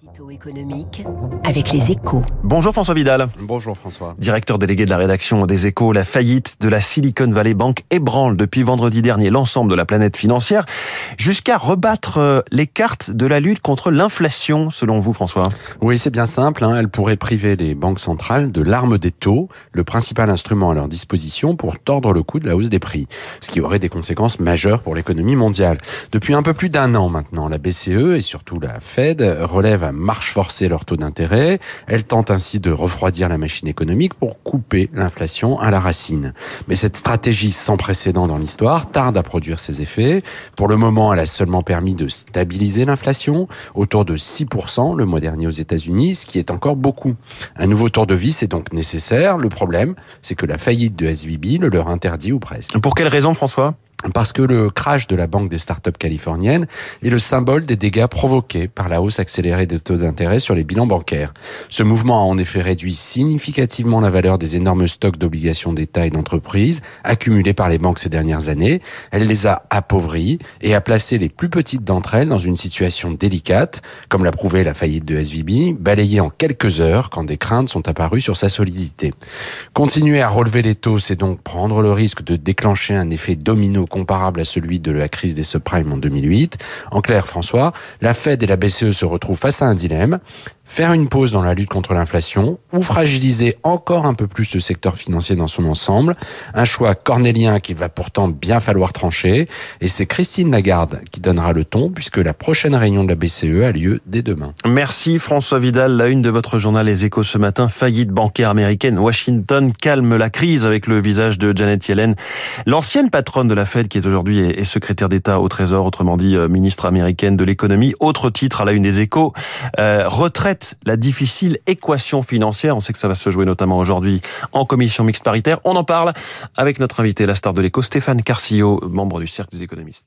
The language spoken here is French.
L'édito économique avec les échos. Bonjour François Vidal. Bonjour François. Directeur délégué de la rédaction des échos, la faillite de la Silicon Valley Bank ébranle depuis vendredi dernier l'ensemble de la planète financière jusqu'à rebattre euh, les cartes de la lutte contre l'inflation selon vous François. Oui c'est bien simple, hein. elle pourrait priver les banques centrales de l'arme des taux, le principal instrument à leur disposition pour tordre le coup de la hausse des prix, ce qui aurait des conséquences majeures pour l'économie mondiale. Depuis un peu plus d'un an maintenant, la BCE et surtout la Fed relèvent à marche forcée leur taux d'intérêt. Elle tente ainsi de refroidir la machine économique pour couper l'inflation à la racine. Mais cette stratégie sans précédent dans l'histoire tarde à produire ses effets. Pour le moment, elle a seulement permis de stabiliser l'inflation autour de 6% le mois dernier aux États-Unis, ce qui est encore beaucoup. Un nouveau tour de vis est donc nécessaire. Le problème, c'est que la faillite de SVB le leur interdit ou presque. Pour quelle raison François? Parce que le crash de la banque des startups californiennes est le symbole des dégâts provoqués par la hausse accélérée des taux d'intérêt sur les bilans bancaires. Ce mouvement a en effet réduit significativement la valeur des énormes stocks d'obligations d'État et d'entreprises accumulés par les banques ces dernières années. Elle les a appauvris et a placé les plus petites d'entre elles dans une situation délicate, comme l'a prouvé la faillite de SVB, balayée en quelques heures quand des craintes sont apparues sur sa solidité. Continuer à relever les taux, c'est donc prendre le risque de déclencher un effet domino comparable à celui de la crise des subprimes en 2008. En clair, François, la Fed et la BCE se retrouvent face à un dilemme faire une pause dans la lutte contre l'inflation ou fragiliser encore un peu plus le secteur financier dans son ensemble. Un choix cornélien qu'il va pourtant bien falloir trancher. Et c'est Christine Lagarde qui donnera le ton puisque la prochaine réunion de la BCE a lieu dès demain. Merci François Vidal. La une de votre journal Les Échos ce matin. Faillite bancaire américaine. Washington calme la crise avec le visage de Janet Yellen. L'ancienne patronne de la Fed qui est aujourd'hui secrétaire d'État au Trésor, autrement dit euh, ministre américaine de l'économie. Autre titre à la une des Échos. Euh, retraite la difficile équation financière. On sait que ça va se jouer notamment aujourd'hui en commission mixte paritaire. On en parle avec notre invité, la star de l'écho, Stéphane Carcillo, membre du Cercle des économistes.